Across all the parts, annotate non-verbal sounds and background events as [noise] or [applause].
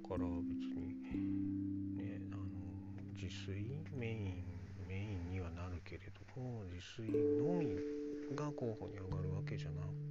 から別にねあの自炊メインメインにはなるけれども自炊のみが候補に上がるわけじゃなく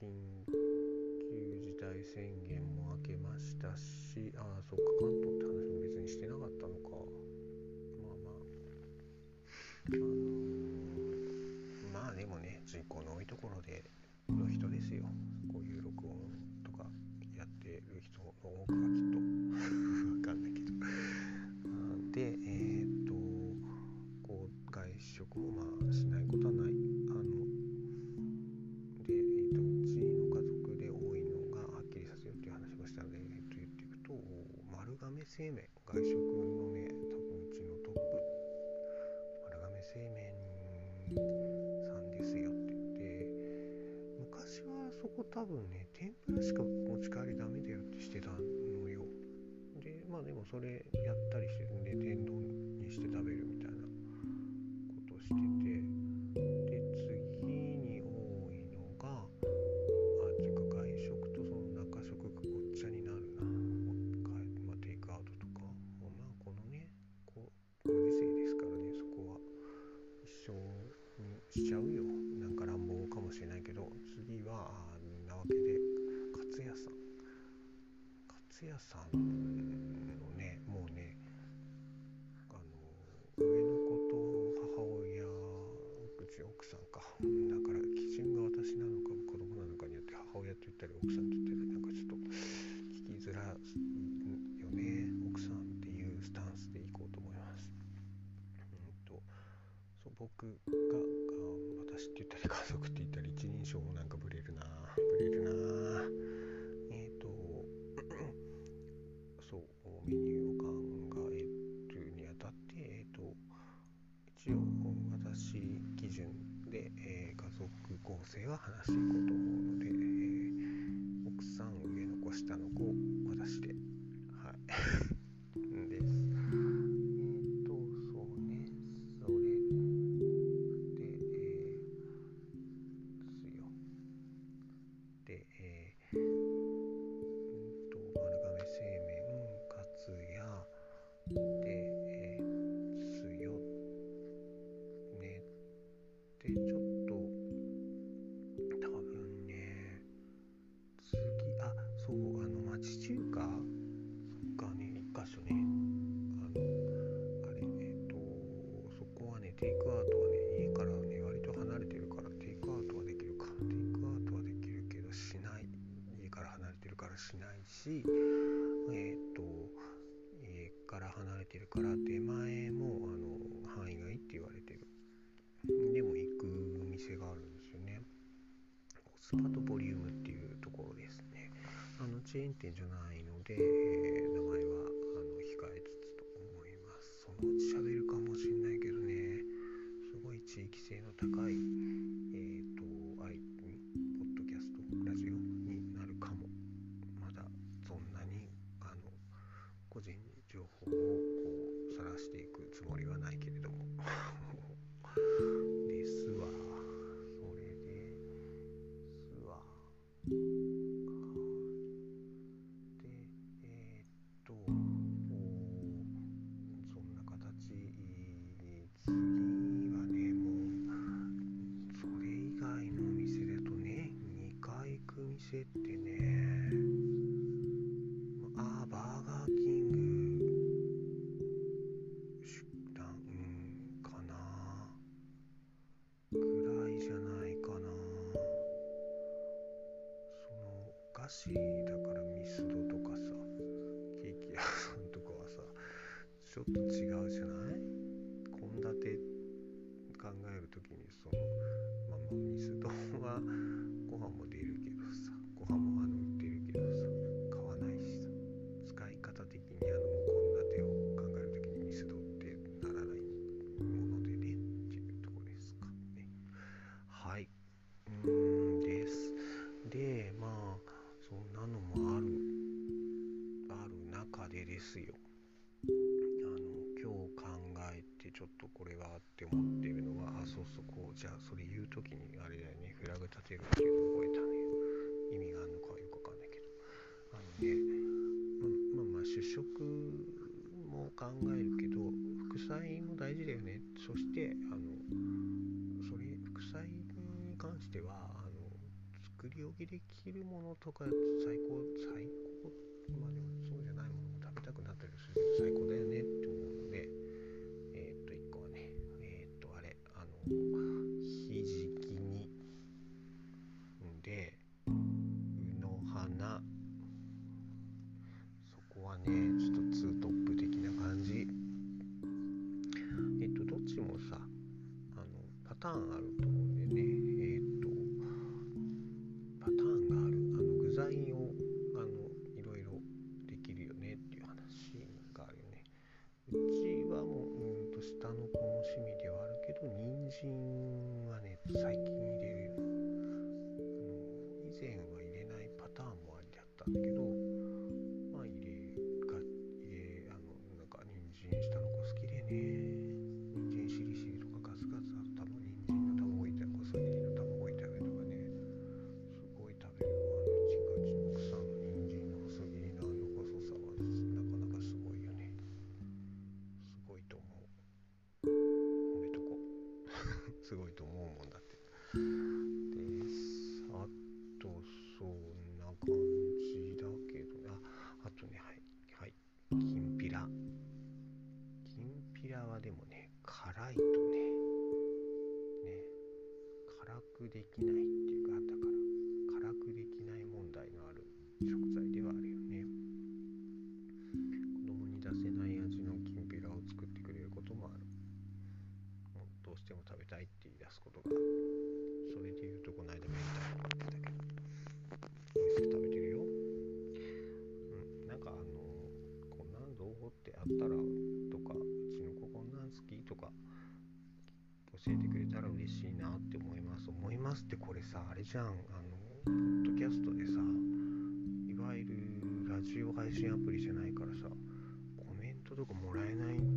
緊急事態宣言も明けましたしああそっか関東って話も別にしてなかったのか。まあまあ。あのー、まあでもね人口の多いところで生命。外食のね多分うちのトップ。丸亀製麺さんですよって言って昔はそこ多分ね天ぷらしか持ち帰りダメだよってしてたのよ。でまあでもそれやったりしたの5テイクアウトはね、家からね、割と離れてるから、テイクアウトはできるか。テイクアウトはできるけど、しない。家から離れてるからしないし、えっ、ー、と、家から離れてるから、出前も、あの、範囲がいいって言われてる。でも行く店があるんですよね。コスパとボリュームっていうところですね。あの、チェーン店じゃないので、えー、名前は、あの、控えつつと思います。そのうち喋るかもしれない。anécdotas しだからミスドとかさケーキ屋さんとかはさちょっと違うじゃない？献立考える時にそのまあまあミスドはご飯も出るけどさご飯もあの売ってるけどさ買わないしさ使い方的にあの献立を考える時にミスドってならないものでねっていうとこですかね。はい。うんです。でのもあるある中でですよ。あの今日考えてちょっとこれはって思ってるのはあそうそうこうじゃあそれ言う時にあれだよね。フラグ立てるっていうの覚えたね意味があるのかよくわかんないけど。あのねままあまあ主食も考えるけど副菜も大事だよね。そしてあのそれ副菜に関してはあの作り置きできるものとか最高最高まあでもそうじゃないものも食べたくなったりするけど最高だよねって思うのでえーっと1個はねえーっとあれあのひじき煮でうの花そこはねちょっとツートップ的な感じ。えっとどっちもさあのパターンあると人はね最近って言い出すことがそれで言うとこの間明太子だけど美味しく食べてるよ。うんなんかあのこんなんどうってあったらとかうちの子こんなん好きとか教えてくれたら嬉しいなって思います。思いますってこれさあれじゃん。あのポッドキャストでさいわゆるラジオ配信アプリじゃないからさコメントとかもらえないわ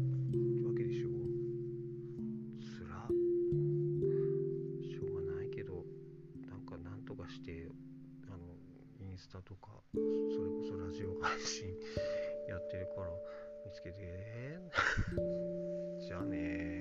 それこそラジオ配信やってるから見つけて [laughs] じゃあね